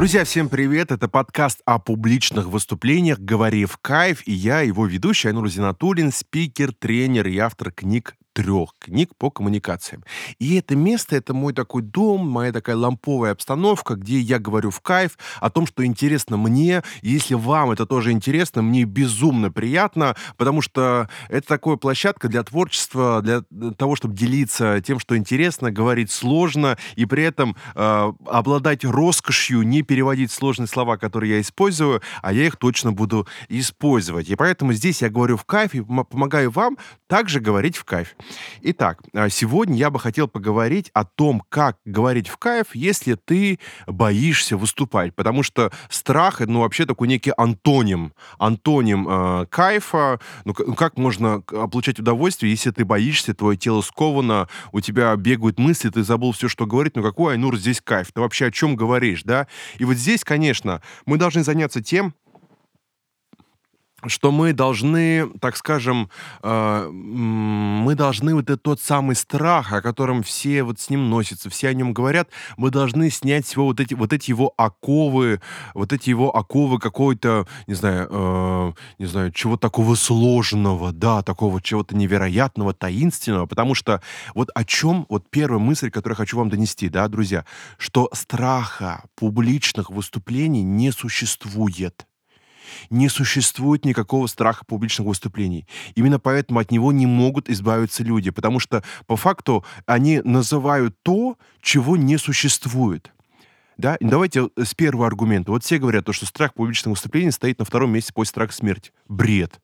Друзья, всем привет! Это подкаст о публичных выступлениях «Говори в кайф» и я, его ведущий Айнур Зинатуллин, спикер, тренер и автор книг трех книг по коммуникациям. И это место, это мой такой дом, моя такая ламповая обстановка, где я говорю в кайф о том, что интересно мне. Если вам это тоже интересно, мне безумно приятно, потому что это такая площадка для творчества, для того, чтобы делиться тем, что интересно, говорить сложно, и при этом э, обладать роскошью, не переводить сложные слова, которые я использую, а я их точно буду использовать. И поэтому здесь я говорю в кайф и помогаю вам также говорить в кайф. Итак, а, сегодня я бы хотел поговорить о том, как говорить в кайф, если ты боишься выступать. Потому что страх, ну, вообще такой некий антоним. Антоним э, кайфа. Ну, ну, как можно получать удовольствие, если ты боишься, твое тело сковано, у тебя бегают мысли, ты забыл все, что говорить. Ну, какой, Айнур, здесь кайф? Ты вообще о чем говоришь, да? И вот здесь, конечно, мы должны заняться тем, что мы должны, так скажем, э, мы должны вот этот тот самый страх, о котором все вот с ним носятся, все о нем говорят, мы должны снять с вот эти, вот эти его оковы, вот эти его оковы какой-то, не знаю, э, не знаю, чего такого сложного, да, такого чего-то невероятного, таинственного, потому что вот о чем, вот первая мысль, которую я хочу вам донести, да, друзья, что страха публичных выступлений не существует не существует никакого страха публичных выступлений. Именно поэтому от него не могут избавиться люди, потому что по факту они называют то, чего не существует. Да? Давайте с первого аргумента. Вот все говорят, то, что страх публичных выступлений стоит на втором месте после страха смерти. Бред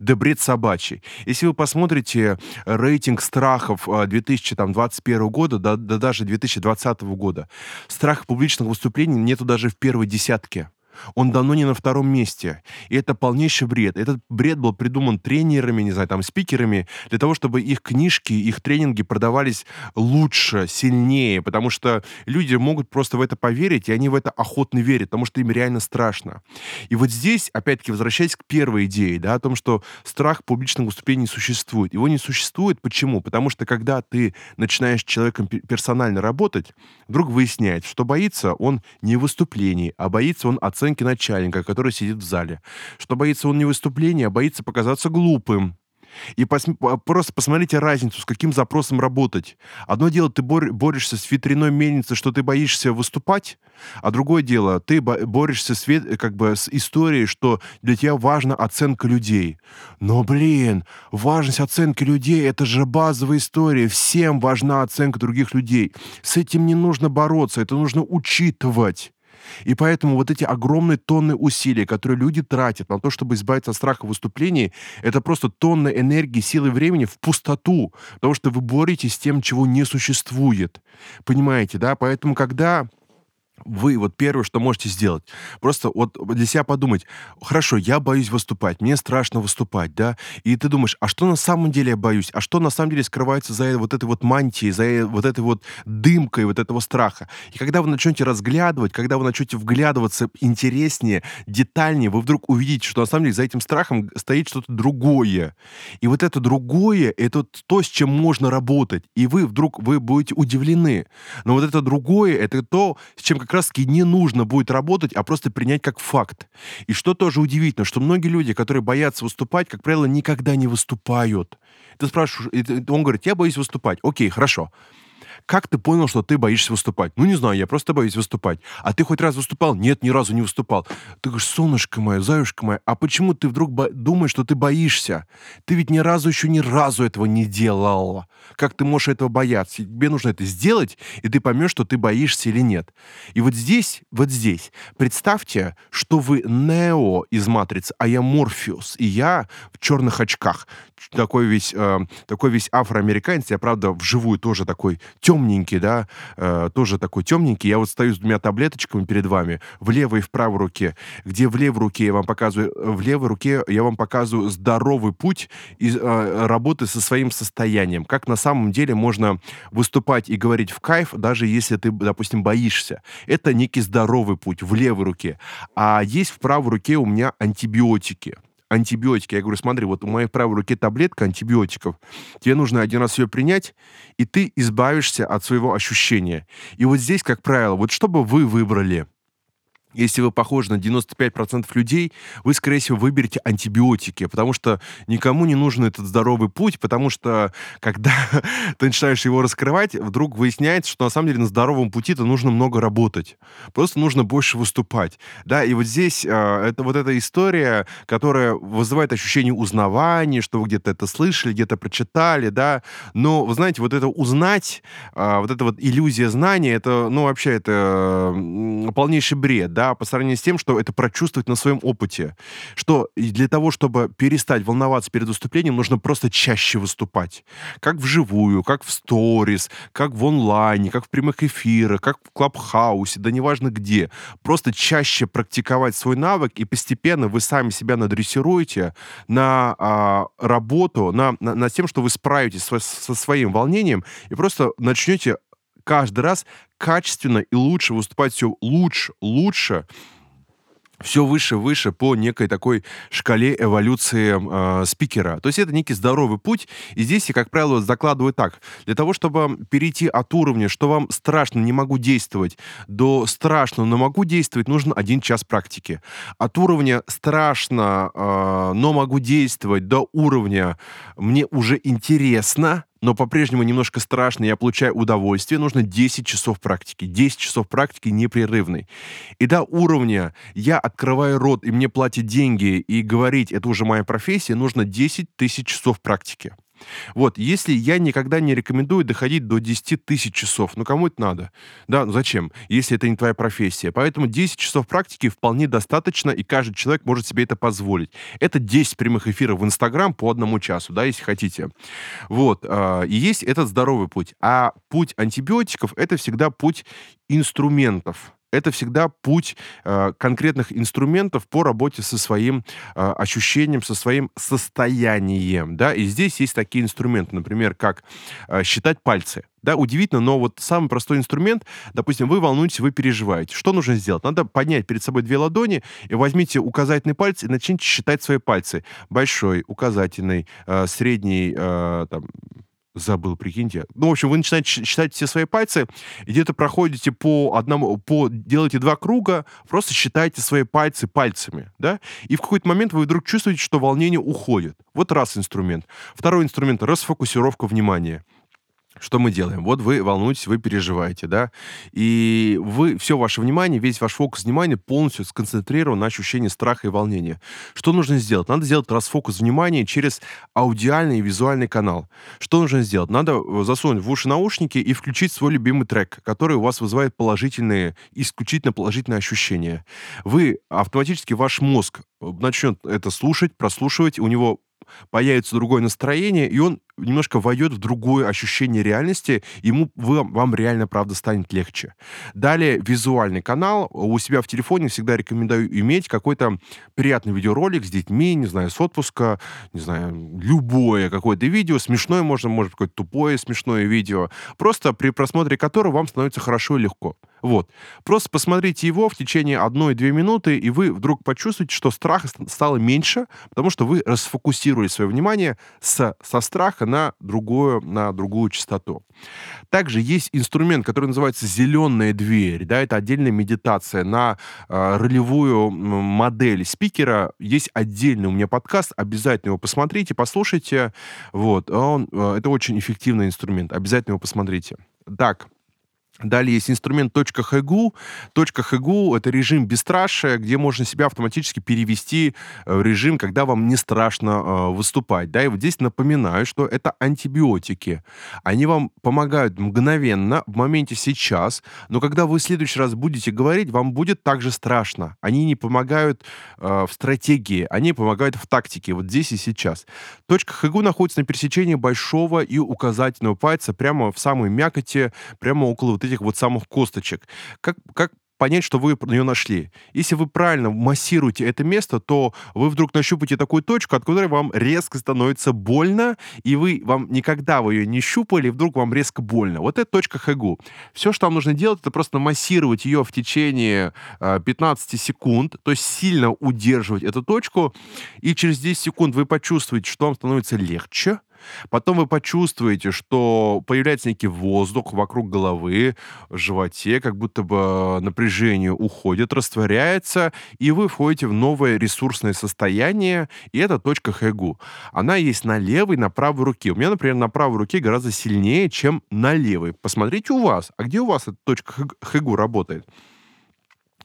да бред собачий. Если вы посмотрите рейтинг страхов 2021 а, года, да, да даже 2020 года, страх публичных выступлений нету даже в первой десятке. Он давно не на втором месте. И это полнейший бред. Этот бред был придуман тренерами, не знаю, там, спикерами, для того, чтобы их книжки, их тренинги продавались лучше, сильнее, потому что люди могут просто в это поверить, и они в это охотно верят, потому что им реально страшно. И вот здесь, опять-таки, возвращаясь к первой идее, да, о том, что страх публичных выступлений не существует. Его не существует. Почему? Потому что когда ты начинаешь с человеком персонально работать, вдруг выясняется, что боится он не выступлений, а боится он оценки оценки начальника, который сидит в зале. Что боится он не выступления, а боится показаться глупым. И пос, просто посмотрите разницу, с каким запросом работать. Одно дело, ты бор, борешься с ветряной мельницей, что ты боишься выступать, а другое дело, ты борешься с, как бы, с историей, что для тебя важна оценка людей. Но, блин, важность оценки людей — это же базовая история. Всем важна оценка других людей. С этим не нужно бороться, это нужно учитывать. И поэтому вот эти огромные тонны усилий, которые люди тратят на то, чтобы избавиться от страха выступлений, это просто тонны энергии, силы времени в пустоту, потому что вы боретесь с тем, чего не существует. Понимаете, да? Поэтому когда вы вот первое, что можете сделать, просто вот для себя подумать, хорошо, я боюсь выступать, мне страшно выступать, да, и ты думаешь, а что на самом деле я боюсь, а что на самом деле скрывается за вот этой вот мантией, за вот этой вот дымкой вот этого страха. И когда вы начнете разглядывать, когда вы начнете вглядываться интереснее, детальнее, вы вдруг увидите, что на самом деле за этим страхом стоит что-то другое. И вот это другое, это то, с чем можно работать. И вы вдруг, вы будете удивлены. Но вот это другое, это то, с чем как раз-таки не нужно будет работать, а просто принять как факт. И что тоже удивительно, что многие люди, которые боятся выступать, как правило, никогда не выступают. Ты спрашиваешь, он говорит, я боюсь выступать. Окей, хорошо. Как ты понял, что ты боишься выступать? Ну, не знаю, я просто боюсь выступать. А ты хоть раз выступал? Нет, ни разу не выступал. Ты говоришь, солнышко мое, заюшка моя, а почему ты вдруг думаешь, что ты боишься? Ты ведь ни разу еще ни разу этого не делал. Как ты можешь этого бояться? Тебе нужно это сделать, и ты поймешь, что ты боишься или нет. И вот здесь, вот здесь, представьте, что вы Нео из «Матрицы», а я Морфеус, и я в черных очках. Такой весь, э, такой весь афроамериканец, я, правда, вживую тоже такой темный темненький, да, э, тоже такой темненький. Я вот стою с двумя таблеточками перед вами, в левой и в правой руке, где в левой руке я вам показываю, э, в левой руке я вам показываю здоровый путь из, э, работы со своим состоянием. Как на самом деле можно выступать и говорить в кайф, даже если ты, допустим, боишься. Это некий здоровый путь в левой руке. А есть в правой руке у меня антибиотики антибиотики. Я говорю, смотри, вот у моей правой руке таблетка антибиотиков. Тебе нужно один раз ее принять, и ты избавишься от своего ощущения. И вот здесь, как правило, вот что бы вы выбрали – если вы похожи на 95% людей, вы, скорее всего, выберете антибиотики, потому что никому не нужен этот здоровый путь, потому что когда ты начинаешь его раскрывать, вдруг выясняется, что на самом деле на здоровом пути-то нужно много работать. Просто нужно больше выступать. Да, и вот здесь э, это вот эта история, которая вызывает ощущение узнавания, что вы где-то это слышали, где-то прочитали, да, но, вы знаете, вот это узнать, э, вот эта вот иллюзия знания, это, ну, вообще, это полнейший бред, да, по сравнению с тем, что это прочувствовать на своем опыте. Что для того, чтобы перестать волноваться перед выступлением, нужно просто чаще выступать. Как вживую, как в сторис, как в онлайне, как в прямых эфирах, как в клабхаусе, да неважно где. Просто чаще практиковать свой навык, и постепенно вы сами себя надрессируете на а, работу, на, на, на тем, что вы справитесь со, со своим волнением, и просто начнете каждый раз качественно и лучше выступать все лучше, лучше, все выше, выше по некой такой шкале эволюции э, спикера. То есть это некий здоровый путь. И здесь я, как правило, закладываю так. Для того, чтобы перейти от уровня, что вам страшно, не могу действовать, до страшно, но могу действовать, нужен один час практики. От уровня страшно, э, но могу действовать, до уровня мне уже интересно, но по-прежнему немножко страшно, я получаю удовольствие, нужно 10 часов практики. 10 часов практики непрерывной. И до уровня я открываю рот, и мне платят деньги, и говорить, это уже моя профессия, нужно 10 тысяч часов практики. Вот, если я никогда не рекомендую доходить до 10 тысяч часов, ну кому это надо? Да, ну зачем, если это не твоя профессия? Поэтому 10 часов практики вполне достаточно, и каждый человек может себе это позволить. Это 10 прямых эфиров в Инстаграм по одному часу, да, если хотите. Вот, э, и есть этот здоровый путь. А путь антибиотиков — это всегда путь инструментов это всегда путь э, конкретных инструментов по работе со своим э, ощущением, со своим состоянием, да, и здесь есть такие инструменты, например, как э, считать пальцы, да, удивительно, но вот самый простой инструмент, допустим, вы волнуетесь, вы переживаете. Что нужно сделать? Надо поднять перед собой две ладони и возьмите указательный палец и начните считать свои пальцы. Большой, указательный, э, средний, э, там, Забыл, прикиньте. Ну, в общем, вы начинаете считать все свои пальцы, где-то проходите по одному, по, делаете два круга, просто считайте свои пальцы пальцами, да, и в какой-то момент вы вдруг чувствуете, что волнение уходит. Вот раз инструмент. Второй инструмент — расфокусировка внимания. Что мы делаем? Вот вы волнуетесь, вы переживаете, да, и вы, все ваше внимание, весь ваш фокус внимания полностью сконцентрирован на ощущении страха и волнения. Что нужно сделать? Надо сделать расфокус внимания через аудиальный и визуальный канал. Что нужно сделать? Надо э, засунуть в уши наушники и включить свой любимый трек, который у вас вызывает положительные, исключительно положительные ощущения. Вы автоматически, ваш мозг э, начнет это слушать, прослушивать, у него появится другое настроение, и он немножко войдет в другое ощущение реальности, ему вы, вам реально, правда, станет легче. Далее, визуальный канал. У себя в телефоне всегда рекомендую иметь какой-то приятный видеоролик с детьми, не знаю, с отпуска, не знаю, любое какое-то видео, смешное можно, может, какое-то тупое смешное видео, просто при просмотре которого вам становится хорошо и легко. Вот. Просто посмотрите его в течение одной-две минуты, и вы вдруг почувствуете, что страха стало меньше, потому что вы расфокусировали свое внимание со, со страха на другую, на другую частоту. Также есть инструмент, который называется «зеленая дверь». Да, это отдельная медитация на э, ролевую модель спикера. Есть отдельный у меня подкаст, обязательно его посмотрите, послушайте. Вот, он, э, это очень эффективный инструмент, обязательно его посмотрите. Так, Далее есть инструмент .хгу. .хгу — это режим бесстрашия, где можно себя автоматически перевести э, в режим, когда вам не страшно э, выступать. Да, и вот здесь напоминаю, что это антибиотики. Они вам помогают мгновенно, в моменте сейчас, но когда вы в следующий раз будете говорить, вам будет также страшно. Они не помогают э, в стратегии, они помогают в тактике, вот здесь и сейчас. .хгу находится на пересечении большого и указательного пальца, прямо в самой мякоти, прямо около вот этих вот самых косточек. Как, как понять, что вы ее нашли. Если вы правильно массируете это место, то вы вдруг нащупаете такую точку, от которой вам резко становится больно, и вы вам никогда вы ее не щупали, и вдруг вам резко больно. Вот это точка Хэгу. Все, что вам нужно делать, это просто массировать ее в течение э, 15 секунд, то есть сильно удерживать эту точку, и через 10 секунд вы почувствуете, что вам становится легче, Потом вы почувствуете, что появляется некий воздух вокруг головы, в животе, как будто бы напряжение уходит, растворяется, и вы входите в новое ресурсное состояние, и это точка хэгу. Она есть на левой, на правой руке. У меня, например, на правой руке гораздо сильнее, чем на левой. Посмотрите у вас. А где у вас эта точка хэгу работает?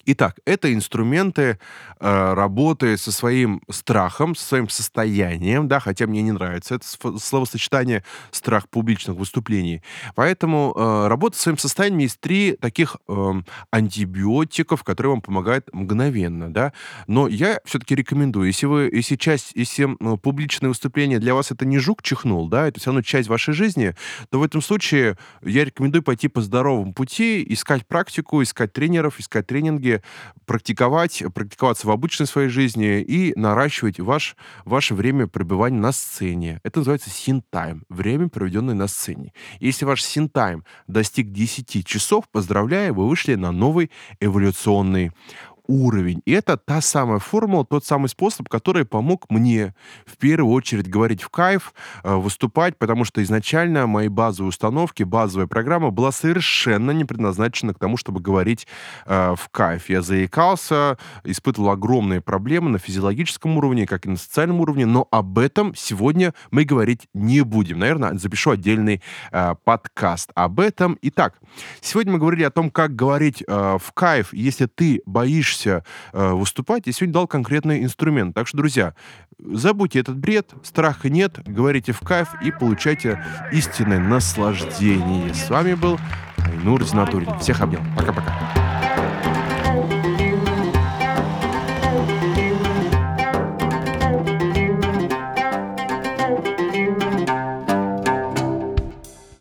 Итак, это инструменты э, работы со своим страхом, со своим состоянием, да, хотя мне не нравится это словосочетание страх публичных выступлений. Поэтому э, работа со своим состоянием есть три таких э, антибиотиков, которые вам помогают мгновенно, да. Но я все-таки рекомендую, если вы, если часть, если э, публичное выступление для вас это не жук чихнул, да, это все равно часть вашей жизни, то в этом случае я рекомендую пойти по здоровому пути, искать практику, искать тренеров, искать тренинги, практиковать, практиковаться в обычной своей жизни и наращивать ваш, ваше время пребывания на сцене. Это называется син-тайм, время, проведенное на сцене. Если ваш син-тайм достиг 10 часов, поздравляю, вы вышли на новый эволюционный уровень. И это та самая формула, тот самый способ, который помог мне в первую очередь говорить в кайф, э, выступать, потому что изначально мои базовые установки, базовая программа была совершенно не предназначена к тому, чтобы говорить э, в кайф. Я заикался, испытывал огромные проблемы на физиологическом уровне, как и на социальном уровне, но об этом сегодня мы говорить не будем. Наверное, запишу отдельный э, подкаст об этом. Итак, сегодня мы говорили о том, как говорить э, в кайф, если ты боишься боишься э, выступать, я сегодня дал конкретный инструмент. Так что, друзья, забудьте этот бред, страха нет, говорите в кайф и получайте истинное наслаждение. С вами был Айнур Зинатурин. Всех обнял. Пока-пока.